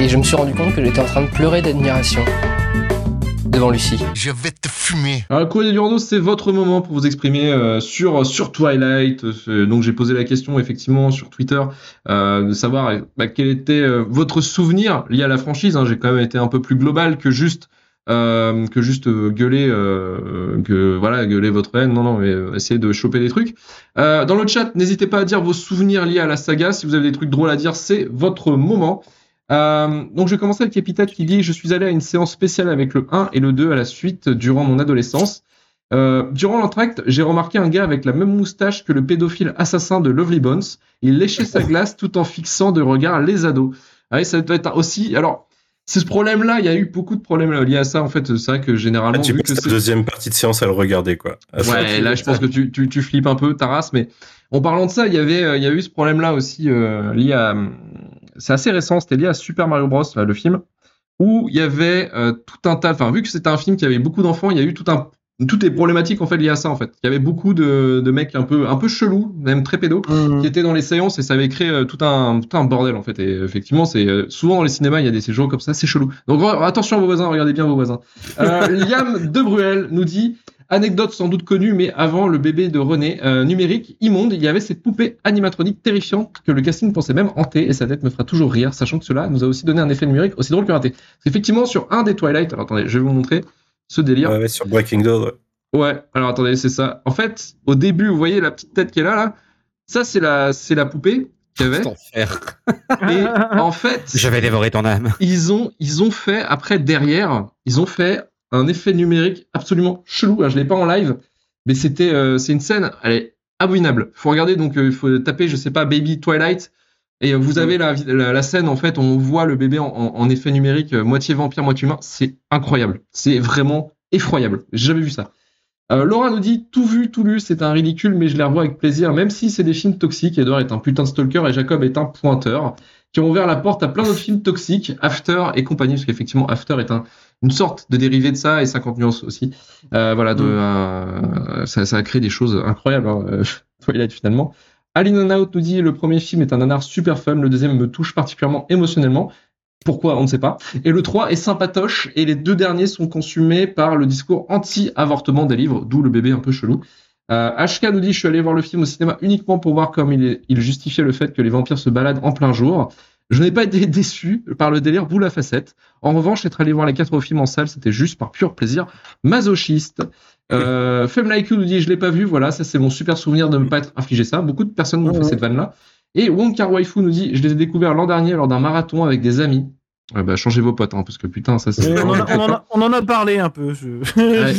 Et je me suis rendu compte que j'étais en train de pleurer d'admiration devant Lucie. Je vais te fumer. Alors, du Rando, c'est votre moment pour vous exprimer euh, sur, sur Twilight. Euh, donc, j'ai posé la question, effectivement, sur Twitter, euh, de savoir euh, bah, quel était euh, votre souvenir lié à la franchise. hein. J'ai quand même été un peu plus global que juste, euh, que juste euh, gueuler, euh, que, voilà, gueuler votre haine. Non, non, mais euh, essayer de choper des trucs. Euh, dans le chat, n'hésitez pas à dire vos souvenirs liés à la saga. Si vous avez des trucs drôles à dire, c'est votre moment. Euh, donc je vais commencer avec Epitaph qui dit Je suis allé à une séance spéciale avec le 1 et le 2 à la suite durant mon adolescence. Euh, durant l'entracte, j'ai remarqué un gars avec la même moustache que le pédophile assassin de Lovely Bones. Il léchait sa glace tout en fixant de regard les ados. Ah oui, ça doit être aussi. Alors, c'est ce problème-là. Il y a eu beaucoup de problèmes liés à ça. En fait, c'est vrai que généralement, Ah, tu vu que la deuxième partie de séance à le regarder, quoi. Ah, Ouais, là, je pense que tu, tu, tu flippes un peu ta race, mais en parlant de ça, il y avait, euh, il y a eu ce problème-là aussi euh, lié à, c'est assez récent, c'était lié à Super Mario Bros, là, le film, où il y avait euh, tout un tas, enfin, vu que c'était un film qui avait beaucoup d'enfants, il y a eu tout un, toutes les problématiques en fait liées à ça en fait. Il y avait beaucoup de, de mecs un peu, un peu chelous, même très pédos, qui étaient dans les séances et ça avait créé euh, tout un, tout un bordel en fait. Et effectivement, c'est euh, souvent dans les cinémas, il y a des séjours comme ça, c'est chelou. Donc attention à vos voisins, regardez bien vos voisins. Euh, Liam De Bruel nous dit Anecdote sans doute connue, mais avant le bébé de René, euh, numérique, immonde, il y avait cette poupée animatronique terrifiante que le casting pensait même hanter et sa tête me fera toujours rire, sachant que cela nous a aussi donné un effet numérique aussi drôle que raté. Parce qu'effectivement, sur un des Twilight, alors attendez, je vais vous montrer ce délire. Ouais, sur Breaking Dawn. ouais. Ouais, alors attendez, c'est ça. En fait, au début, vous voyez la petite tête qui est là, là. Ça, c'est la, c'est la poupée qu'il y avait. Enfer. Et en fait, Je vais dévorer ton âme. ils ont, ils ont fait, après, derrière, ils ont fait un effet numérique absolument chelou. Alors, je l'ai pas en live, mais c'était, euh, c'est une scène, elle est abominable. Faut regarder, donc, euh, il faut taper, je sais pas, Baby Twilight. Et euh, vous avez la, la, la scène, en fait, on voit le bébé en, en- en effet numérique, euh, moitié vampire, moitié humain. C'est incroyable. C'est vraiment effroyable. J'ai jamais vu ça. Laura nous dit tout vu, tout lu, c'est un ridicule, mais je les revois avec plaisir, même si c'est des films toxiques. Edouard est un putain de stalker et Jacob est un pointeur, qui ont ouvert la porte à plein d'autres films toxiques, After et compagnie, parce qu'effectivement After est un, une sorte de dérivé de ça et 50 nuances aussi. Euh, voilà, de, euh, ça, ça a créé des choses incroyables. Hein, euh, Twilight finalement. Aline Out nous dit le premier film est un nanar super fun, le deuxième me touche particulièrement émotionnellement. Pourquoi On ne sait pas. Et le 3 est sympatoche, et les deux derniers sont consumés par le discours anti-avortement des livres, d'où le bébé un peu chelou. Euh, HK nous dit Je suis allé voir le film au cinéma uniquement pour voir comme il, est- il justifiait le fait que les vampires se baladent en plein jour. Je n'ai pas été déçu par le délire boule à facette. En revanche, être allé voir les quatre films en salle, c'était juste par pur plaisir masochiste. Euh, Femme Like You nous dit Je l'ai pas vu, voilà, ça c'est mon super souvenir de ne pas être infligé ça. Beaucoup de personnes m'ont fait cette vanne-là. Et Wong Kar Waifu nous dit Je les ai découverts l'an dernier lors d'un marathon avec des amis. Ouais, bah, changez vos potes, hein, parce que putain, ça c'est. On, en a, on en a- on en a parlé un peu. je-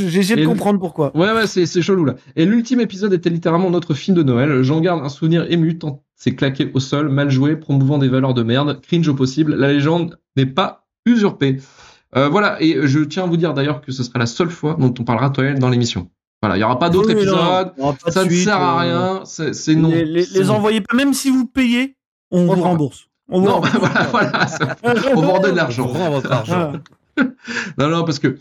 J'ai essayé de comprendre pourquoi. Ouais, ouais, c'est, c'est chelou là. Et l'ultime épisode était littéralement notre film de Noël. J'en garde un souvenir ému tant c'est claqué au sol, mal joué, promouvant des valeurs de merde, cringe au possible. La légende n'est pas usurpée. Euh, voilà, et je tiens à vous dire d'ailleurs que ce sera la seule fois dont on parlera Twilight dans l'émission. Voilà, il n'y aura pas d'autres Oui, épisodes. pas Ça ne suite, sert à euh, rien. C'est, c'est non. Les, les- les non. envoyez pas, même si vous payez, on vous Voilà. rembourse. On vous Non, rembourse. voilà, voilà. ça- On vous redonne l'argent. Votre argent. Voilà. Non, non, parce que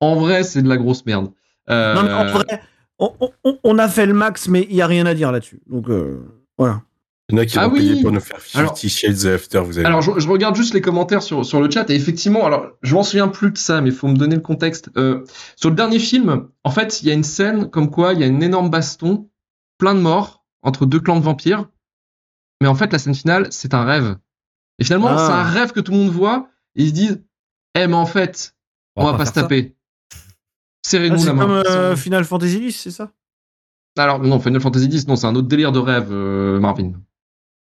en vrai, c'est de la grosse merde. Euh, Non, mais en vrai, on, on- on a fait le max, mais il n'y a rien à dire là-dessus. Donc, euh, voilà. Il y en a qui Ah vont payer oui. pour nous faire Alors- 50 Shades of After, vous avez Alors, je, je regarde juste les commentaires sur, sur le chat et effectivement, alors, je m'en souviens plus de ça, mais il faut me donner le contexte. Euh, sur le dernier film, en fait, il y a une scène comme quoi il y a une énorme baston, plein de morts entre deux clans de vampires. Mais en fait, la scène finale, c'est un rêve. Et finalement, Ah. c'est un rêve que tout le monde voit et ils se disent, eh, mais en fait, on, va pas, se taper. Ah, Serrez-nous c'est la main. comme euh. Final Fantasy X, c'est ça? Alors, non, Final Fantasy X, non, c'est un autre délire de rêve, euh, Marvin.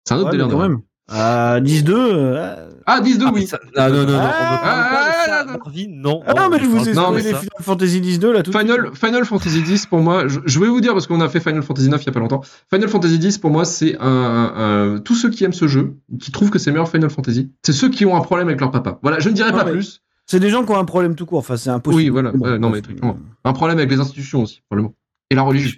C'est un autre Ouais, délire quand même. À 10-2. euh, Ah, 10-2, Ah, oui. ça- ah, non, non, non, on ne Ah, pas ah, non. Ah non, mais je vous ai Non, Final Fantasy 10-2 là tout de Final, suite. Final Fantasy X pour moi, je, je vais vous dire parce qu'on a fait Final Fantasy 9 il y a pas longtemps. Final Fantasy X pour moi c'est un, un- un- tous ceux qui aiment ce jeu, qui trouvent que c'est meilleur Final Fantasy, c'est ceux qui ont un problème avec leur papa. Voilà, je ne dirai Ah, pas mais- plus. C'est des gens qui ont un problème tout court. Enfin, c'est impossible. Oui, voilà. Bon, Ouais, non, mais euh, Un problème avec les institutions aussi, probablement. Et la religion.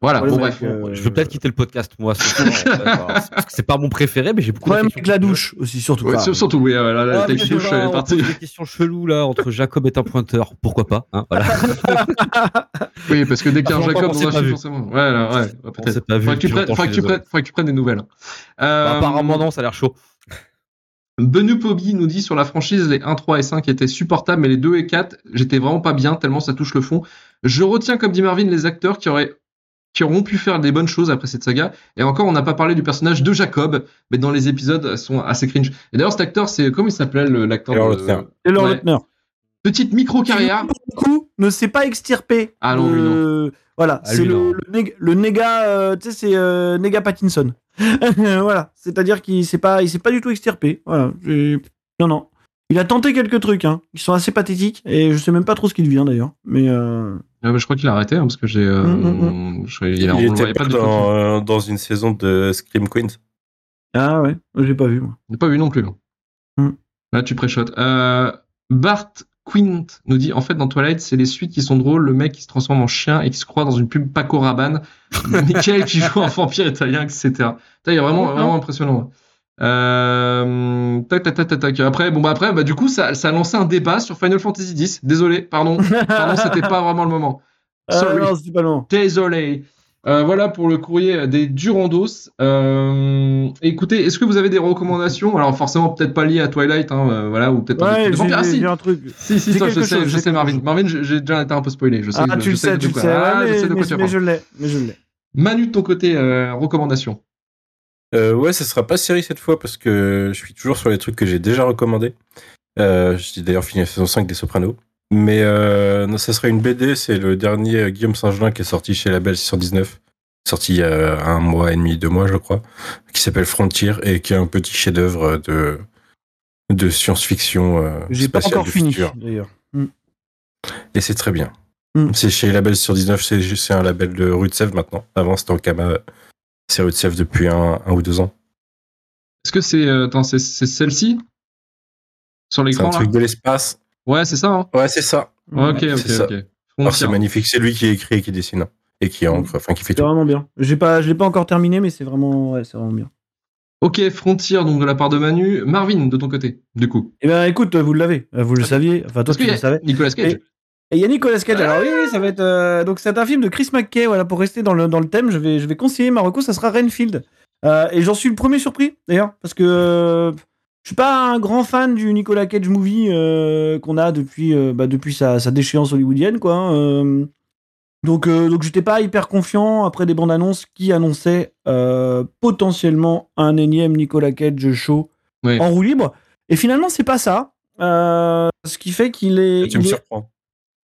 Voilà, bon bref. euh, Je veux peut-être quitter le podcast, moi, c'est parce que c'est pas mon préféré, mais j'ai beaucoup Problème avec la douche aussi, surtout. Ouais, pas. sur- surtout, oui, euh, la, la Ah, sais douche elle est on partie. des questions cheloues là entre Jacob est un pointeur, pourquoi pas hein, voilà. Oui, parce que dès qu'il y a un Jacob film, vu. forcément. Ouais, là, ouais, ouais, On peut-être. s'est pas vu. Faudrait que tu prennes- que tu des nouvelles. Bah, Euh, apparemment non, ça a l'air chaud. Benu Pobi nous dit sur la franchise, les 1, 3 et 5 étaient supportables, mais les 2 et 4, j'étais vraiment pas bien, tellement ça touche le fond. Je retiens, comme dit Marvin, les acteurs qui auraient qui auront pu faire des bonnes choses après cette saga. Et encore, on n'a pas parlé du personnage de Jacob, mais dans les épisodes, elles sont assez cringe. Et d'ailleurs, cet acteur, c'est comment il s'appelait le- l'acteur Taylor de- leur Ouais. Petite pour le coup, ne s'est pas extirpé. Ah non, lui, de- Voilà, Ah, c'est le, le, nég- le néga, euh, tu sais, c'est euh, néga Pattinson. voilà, c'est-à-dire qu'il s'est pas, il s'est pas du tout extirpé. Voilà, non, non. Il a tenté quelques trucs, hein, qui sont assez pathétiques, et je sais même pas trop ce qu'il devient d'ailleurs. Mais euh, Ah, bah, je crois qu'il a arrêté, hein, parce que j'ai. euh, Mm, je- il, Il on était pas tout. dans, euh, dans une saison de Scream Queens. ah ouais, j'ai pas vu moi. N'a pas vu non plus. Là, Mm. Là, tu préchotes. Euh, Bart Quint nous dit en fait, dans Twilight, c'est les suites qui sont drôles. Le mec qui se transforme en chien et qui se croit dans une pub Paco Rabanne. Michael qui joue un vampire italien, etc. Il y a vraiment, vraiment impressionnant. Euh, tac, tac, tac, tac. Après, bon, bah, après, bah, du coup, ça, ça a lancé un débat sur Final Fantasy X. Désolé, pardon. Pardon, c'était pas vraiment le moment. Ah Sorry. non, pas long. Désolé. Euh, voilà pour le courrier des Durandos. Euh, écoutez, est-ce que vous avez des recommandations? Alors forcément peut-être pas liées à Twilight, hein, euh, voilà, ou peut-être Ouais, j'ai. Ah, si, un truc. si, si, ça, je sais, chose, je sais Marvin. chose. Marvin, j'ai déjà été un peu spoilé. Je sais, Ah, je tu le sais sais, tu le sais. Ah, ouais, je mais, sais de quoi mais- tu mais je l'ai, mais je l'ai. Manu de ton côté, euh, recommandation. Euh, ouais, ça sera pas série cette fois parce que je suis toujours sur les trucs que j'ai déjà recommandés. Euh, j'ai d'ailleurs fini la saison 5 des Sopranos. Mais euh, non, ça sera une BD, c'est le dernier euh, Guillaume Saint-Gelin qui est sorti chez Label 619. Sorti il y a un mois et demi, deux mois, je crois. Qui s'appelle Frontier et qui est un petit chef-d'œuvre de, de science-fiction. euh, J'ai pas encore du fini futur. d'ailleurs. Hmm. Et c'est très bien. Mm. C'est chez Label 619, c'est c'est un label de Rue de Sèvres maintenant. Avant, c'était en Kama. C'est Sèvres depuis un, un ou deux ans. Est-ce que c'est euh, attends, c'est celle-ci? Sur C'est un l'écran là? truc de l'espace. Ouais, c'est ça. Hein Ouais, c'est ça. ok, ok, c'est ça. ok. Alors, Frontier. c'est magnifique. C'est lui qui écrit et qui dessine. Et qui encre, enfin, qui fait C'est tout. vraiment bien. J'ai pas, je l'ai pas encore terminé, mais c'est vraiment, ouais, c'est vraiment bien. Ok, Frontier, donc de la part de Manu. Marvin, de ton côté, du coup. Eh ben, écoute, vous l'avez, vous le saviez. Enfin, toi, tu le savais. Nicolas Cage. Et il y a Nicolas Cage. Alors oui, oui, ça va être. euh, donc c'est un film de Chris McKay. Voilà, pour rester dans le, dans le thème, je vais, je vais conseiller Marocco. Ça sera Renfield. Euh, et j'en suis le premier surpris d'ailleurs, parce que euh, je suis pas un grand fan du Nicolas Cage movie euh, qu'on a depuis, bah, depuis sa, sa déchéance hollywoodienne, quoi. hein, donc, donc j'étais pas hyper confiant après des bandes annonces qui annonçaient potentiellement un énième Nicolas Cage show en roue libre. Et finalement, c'est pas ça. Ce qui fait qu'il est, Tu me surprends.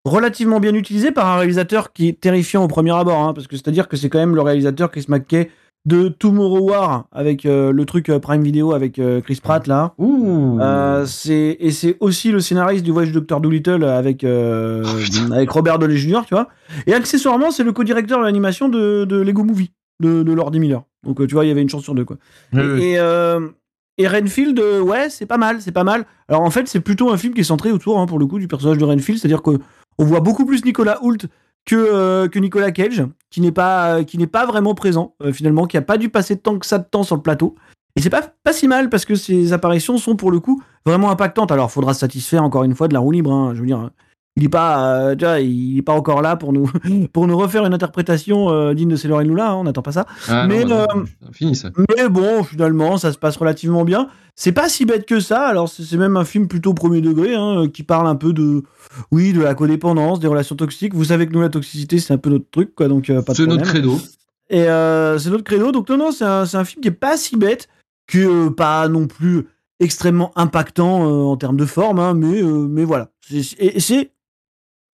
Relativement bien utilisé par un réalisateur qui est terrifiant au premier abord, hein, parce que c'est-à-dire que c'est quand même le réalisateur Chris McKay de Tomorrow War avec euh, le truc euh, Prime Video avec euh, Chris Pratt là. Ouh. Euh, c'est et c'est aussi le scénariste du Voyage du Docteur Dolittle avec euh, avec Robert Downey Jr. Tu vois. Et accessoirement, c'est le co-directeur de l'animation de, de Lego Movie de, de Lord Miller. Donc tu vois, il y avait une chance sur deux quoi. Oui, Et, oui. et, et Renfield, ouais, c'est pas mal, c'est pas mal. Alors en fait, c'est plutôt un film qui est centré autour, hein, pour le coup, du personnage de Renfield, c'est-à-dire que on voit beaucoup plus Nicolas Hoult que, euh, Nicolas Cage, qui n'est pas, qui n'est pas vraiment présent, euh, finalement, qui a pas dû passer tant que ça de temps sur le plateau. Et c'est pas, pas si mal, parce que ses apparitions sont, pour le coup, vraiment impactantes. Alors, faudra se satisfaire, encore une fois, de la roue libre, hein, je veux dire. Il n'est pas, euh, tu vois, il est pas encore là pour nous, pour nous refaire une interprétation euh, digne de Sailor Lula, hein, on n'attend pas ça. Ah, mais, non, bah, euh, fini ça. Mais bon, finalement, ça se passe relativement bien. C'est pas si bête que ça. Alors, c'est même un film plutôt premier degré, hein, euh, qui parle un peu de, oui, de la codépendance, des relations toxiques. Vous savez que nous, la toxicité, c'est un peu notre truc, quoi. Donc, euh, pas C'est notre credo. Et euh, c'est notre credo. Donc, non, non, c'est un, un film qui est pas si bête, que euh, pas non plus extrêmement impactant euh, en termes de forme, hein, mais, euh, mais voilà. Et et c'est,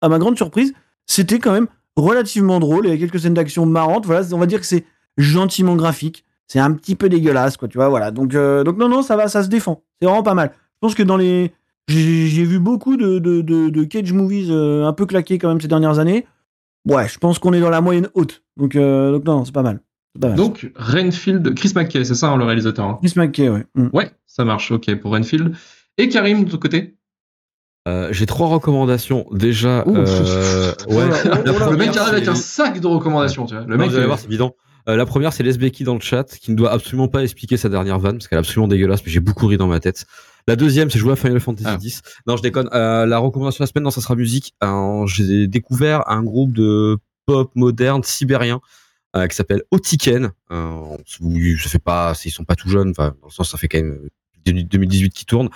à ma grande surprise, c'était quand même relativement drôle. Il y a quelques scènes d'action marrantes. Voilà, on va dire que c'est gentiment graphique. c'est un petit peu dégueulasse, quoi, tu vois, voilà. Donc, euh, donc non, non, ça va, ça se défend. C'est vraiment pas mal. Je pense que dans les. J'ai vu beaucoup de, de, de, de Cage movies euh, un peu claqués quand même ces dernières années. Ouais, je pense qu'on est dans la moyenne haute. Donc, euh, donc non, non, c'est pas mal. C'est pas mal. Donc, Renfield, Chris McKay, c'est ça hein, le réalisateur. hein Chris McKay, ouais. Mm. Ouais, ça marche, ok, pour Renfield. Et Karim, de ton côté? Euh, J'ai trois recommandations. Déjà, Ouh. euh, ouais. Le première, mec arrive avec un sac de recommandations, tu vois. Le Non, mec, vous allez euh, voir, c'est évident. Euh, la première, c'est Lesbeki dans le chat, qui ne doit absolument pas expliquer sa dernière vanne, parce qu'elle est absolument dégueulasse, mais j'ai beaucoup ri dans ma tête. La deuxième, c'est jouer à Final Fantasy Ah. X. Non, je déconne. La recommandation de la semaine, non, ça sera musique. J'ai découvert un groupe de pop moderne sibérien qui s'appelle Otiken. Euh, ça fait pas, ils sont pas tout jeunes, enfin, dans le sens, ça fait quand même 2018 qui tourne.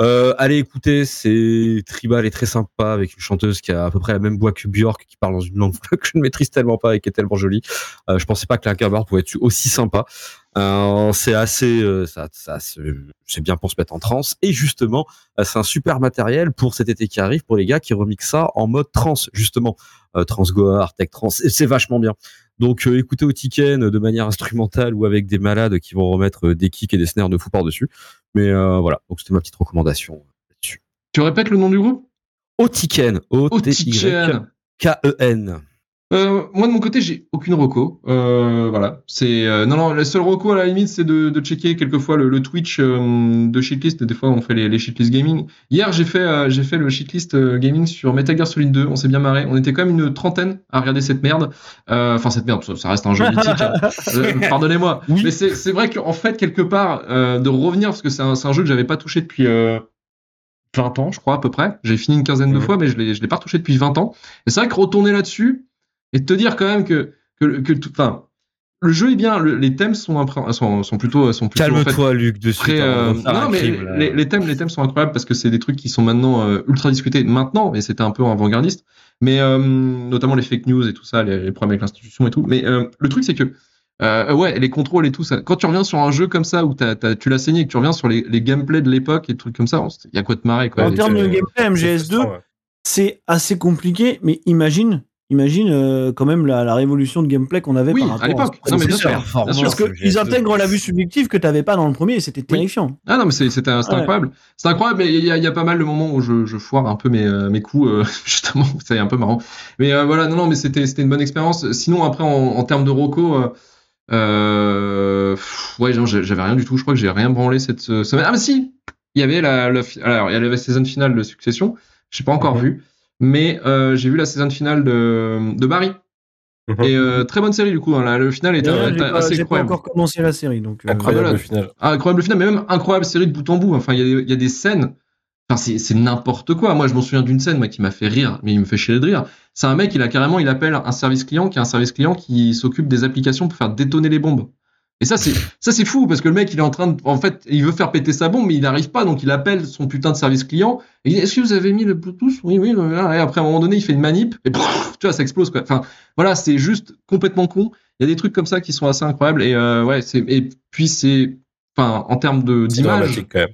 Euh, allez écouter, c'est tribal et très sympa avec une chanteuse qui a à peu près la même voix que Björk, qui parle dans une langue que je ne maîtrise tellement pas et qui est tellement jolie. Euh, je pensais pas que la Gerber pouvait être aussi sympa. Euh, c'est assez, euh, ça, ça, c'est bien pour se mettre en transe. Et justement, euh, c'est un super matériel pour cet été qui arrive pour les gars qui remixent ça en mode trans, justement. Euh, trans Goar, tech trans, c'est vachement bien. Donc euh, écoutez au Tiken de manière instrumentale ou avec des malades qui vont remettre euh, des kicks et des snares de fou par-dessus. Mais voilà, donc c'était ma petite recommandation là-dessus. tu répètes le nom du groupe? Otiken. O-T-Y-K-E-N. Euh, moi de mon côté, j'ai aucune reco. Euh, voilà, c'est euh, non non. La seule reco à la limite, c'est de, de checker quelquefois le, le Twitch euh, de shitlist. Des fois, on fait les, les shitlist gaming. Hier, j'ai fait euh, j'ai fait le shitlist euh, gaming sur Metal Gear Solid 2. On s'est bien marré. On était quand même une trentaine à regarder cette merde. Euh, Enfin cette merde, ça, ça reste un jeu mythique. hein. Pardonnez-moi. Oui. Mais c'est c'est vrai qu'en fait quelque part euh, de revenir parce que c'est un, c'est un jeu que j'avais pas touché depuis. Euh, 20 ans, je crois, à peu près. J'ai fini une quinzaine de Mhm. fois, mais je l'ai, je l'ai pas retouché depuis 20 ans. Et c'est vrai que retourner là-dessus, et de te dire quand même que, que, que tout, enfin, le jeu est bien, le- les thèmes sont, sont, sont plutôt, sont plutôt, en fait, Calme-toi, Luc, dessus. très, euh, non, mais les, les thèmes, les thèmes sont incroyables parce que c'est des trucs qui sont maintenant euh, ultra discutés maintenant, et c'était un peu avant-gardiste. Mais euh, notamment les fake news et tout ça, les, les problèmes avec l'institution et tout. Mais euh, le truc c'est que euh, ouais, les contrôles et tout ça. Quand tu reviens sur un jeu comme ça où tu l'as saigné et que tu reviens sur les, les gameplays de l'époque et trucs comme ça, il y a quoi de marrer quoi. En termes de euh, gameplay, MGS2, Ouais. c'est assez compliqué, mais imagine, imagine euh, quand même la, la révolution de gameplay qu'on avait Oui, par rapport à l'époque. ce Non, mais bien prédécesseur. sûr. Bien sûr. Parce qu'ils intègrent la vue subjective que t'avais pas dans le premier et c'était terrifiant. Ah non, mais c'est- c'était Ouais. incroyable. C'est incroyable, mais il y, a- il y a pas mal de moments où je, je foire un peu mes, euh, mes coups, euh, justement, c'est un peu marrant. Mais euh, voilà, non, non, mais c'était une bonne expérience. Sinon, après, en, en termes de Rocco, euh, euh, pff, ouais, j'avais rien du tout. Je crois que j'ai rien branlé cette semaine. Ah, mais si Il y avait la, alors, il y avait la saison finale de Succession. J'ai pas encore Mhm. vu, mais euh, j'ai vu la saison finale de, de Barry. Mhm. Et euh, très bonne série, du coup. hein. La- le final là, j'ai pas, assez j'ai pas incroyable. encore commencé la série, donc. euh, Incroyable voilà. le final. Ah, incroyable final, mais même incroyable série de bout en bout. Enfin, il y, a- il y a des scènes. Enfin, c'est c'est n'importe quoi. Moi, je m'en souviens d'une scène moi, qui m'a fait rire, mais il me fait chier de rire. C'est un mec, il a carrément, il appelle un service client qui est un service client qui s'occupe des applications pour faire détonner les bombes. Et ça, c'est ça, c'est fou parce que le mec, il est en train de, en fait, il veut faire péter sa bombe, mais il n'arrive pas, donc il appelle son putain de service client. Et il dit, est-ce que vous avez mis le Bluetooth? Oui, oui. voilà. Et après, à un moment donné, il fait une manip et pff, tu vois, ça explose quoi. Enfin, voilà, c'est juste complètement con. Il y a des trucs comme ça qui sont assez incroyables et euh, ouais, c'est et puis c'est, enfin, en termes de C'est d'image, dramatique quand même.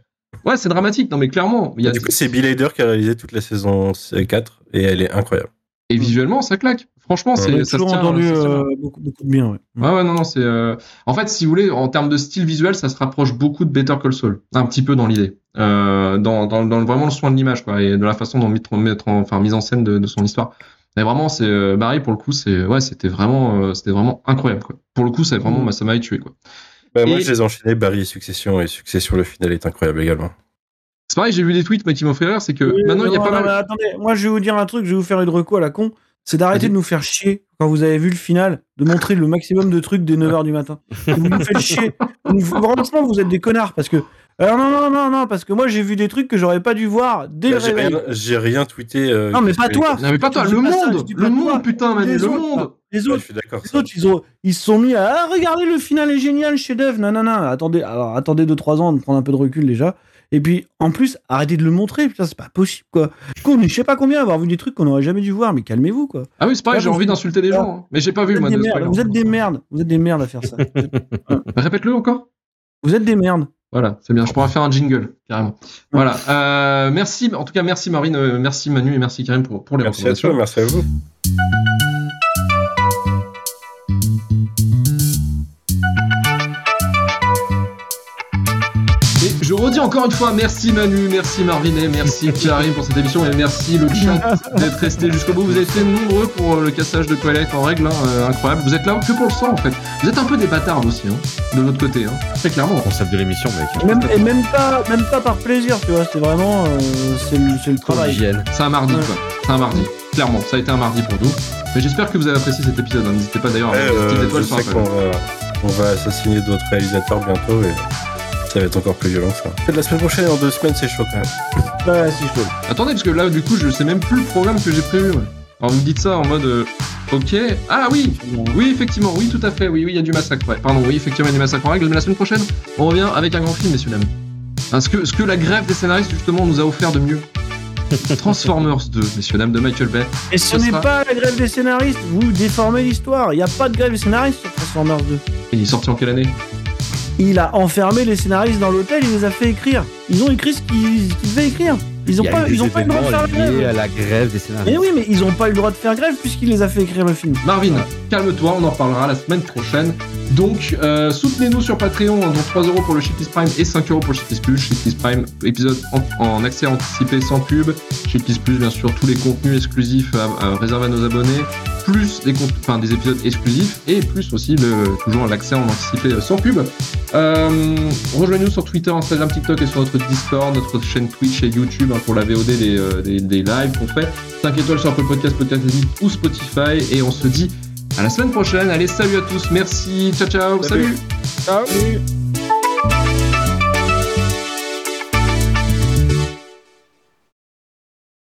ouais, c'est dramatique. Non, mais clairement, il y a Du coup, c'est Bill Hader qui a réalisé toute la saison 4 et elle est incroyable. et visuellement, ça claque. Franchement, c'est se toujours entendu tient. euh, beaucoup, beaucoup de bien. Ouais. Ouais, ouais, non, non, c'est. euh, En fait, si vous voulez, en termes de style visuel, ça se rapproche beaucoup de Better Call Saul, un petit peu dans l'idée, euh, dans, dans, dans vraiment le soin de l'image, quoi, et de la façon dont mettre, mettre en, enfin, mise en scène de, de son histoire. Mais vraiment, c'est euh, Barry pour le coup, c'est ouais, c'était vraiment, euh, c'était vraiment incroyable, quoi. Pour le coup, c'est vraiment, Mm. bah, ça m'avait tué, quoi. Bah, Moi, Et- je les ai enchaînés, Barry et Succession, et Succession, le final est incroyable également. C'est pareil, j'ai vu des tweets, mais qui m'ont fait rire, c'est que Oui, maintenant, il y a non, pas non, mal. mais attendez, moi je vais vous dire un truc, je vais vous faire une reco à la con. C'est d'arrêter de nous faire chier quand vous avez vu le final, de montrer le maximum de trucs dès 9h du matin. vous nous faites chier. Vous- Franchement, vous êtes des connards parce que. Alors non, non, non, non, parce que moi j'ai vu des trucs que j'aurais pas dû voir dès le Bah, J'ai réveil. rien, j'ai rien tweeté. euh, Non, mais pas toi. Non, mais pas toi, le monde, le monde, putain, Manu, le autres, monde. Les Ouais, autres, je suis d'accord. les autres, ils, ont, ils se sont mis à ah, regardez le final est génial, chef d'œuvre. Non, non, non. Attendez, alors attendez 2-3 ans de prendre un peu de recul déjà. Et puis en plus, arrêtez de le montrer. Putain, c'est pas possible quoi. Qu'on est je sais pas combien avoir vu des trucs qu'on aurait jamais dû voir, mais calmez-vous quoi. Ah oui, c'est pareil, j'ai envie d'insulter les Là, gens, hein. mais j'ai pas vu, moi. des merdes, vous êtes des merdes. Vous êtes des merdes à faire ça. Répète-le encore. vous êtes des merdes. Voilà, c'est bien. Je pourrais faire un jingle, carrément. Voilà. Euh, merci. En tout cas, merci Marine, euh, merci Manu et merci Karim pour, pour les Merci à recommandations. toi, merci à vous. Encore une fois, merci Manu, merci Marvinet, merci Karim pour cette émission et merci le chat d'être resté jusqu'au bout. Vous avez été nombreux pour le cassage de Twilight en règle, hein, euh, incroyable. Vous êtes là que pour le sang en fait. Vous êtes un peu des bâtards aussi, hein, de votre côté, hein, très clairement. Concept de l'émission, mec. Même, et même pas, même pas par plaisir, tu vois. C'est vraiment, euh, c'est le, c'est le travail. Hygiène. C'est un mardi Ouais. quoi, c'est un mardi. Clairement, ça a été un mardi pour nous. Mais j'espère que vous avez apprécié cet épisode. hein. N'hésitez pas d'ailleurs à Ouais, mettre des euh, petites étoiles sur qu'on va, on va assassiner d'autres réalisateurs bientôt et ça va être encore plus violent ça. La semaine prochaine, en deux semaines, c'est chaud quand même. Ouais, c'est chaud. Attendez, parce que là, du coup, je sais même plus le programme que j'ai prévu. ouais. Alors, vous me dites ça en mode. euh, ok. Ah oui Oui, effectivement, oui, tout à fait. Oui, oui, il y a du massacre. Ouais, pardon, oui, effectivement, il y a du massacre en règle. Mais la semaine prochaine, on revient avec un grand film, messieurs, dames. Hein, ce, que, ce que la grève des scénaristes, justement, nous a offert de mieux. Transformers 2, messieurs, dames, de Michael Bay. Et ce Ce n'est sera- pas la grève des scénaristes. Vous déformez l'histoire. Il n'y a pas de grève des scénaristes sur Transformers 2. Il est sorti en quelle année? Il a enfermé les scénaristes dans l'hôtel. Il les a fait écrire. Ils ont écrit ce qu'ils qu'ils devaient écrire. Ils ont Il y a pas, eu ils ont pas le droit de faire grève. à la grève des scénaristes. Mais oui, mais ils ont pas eu le droit de faire grève puisqu'il les a fait écrire le film. Marvin, calme-toi, on en parlera la semaine prochaine. Donc, euh, soutenez-nous sur Patreon, hein, donc 3 euros pour le Shitlist Prime et 5 euros pour le Shitlist Plus. Shitlist Prime, épisode en, en accès anticipé sans pub. Shitlist Plus, bien sûr, tous les contenus exclusifs à- à- réservés à nos abonnés, plus des, enfin, des épisodes exclusifs et plus aussi le, toujours l'accès en anticipé sans pub. Euh, Rejoignez-nous sur Twitter, Instagram, TikTok et sur notre Discord, notre chaîne Twitch et YouTube hein, pour la VOD des, euh, des, des lives qu'on fait. 5 étoiles sur Apple Podcast, Podcast ou Spotify. Et on se dit à la semaine prochaine. Allez, salut à tous. Merci. Ciao, ciao. Salut. salut. Ciao.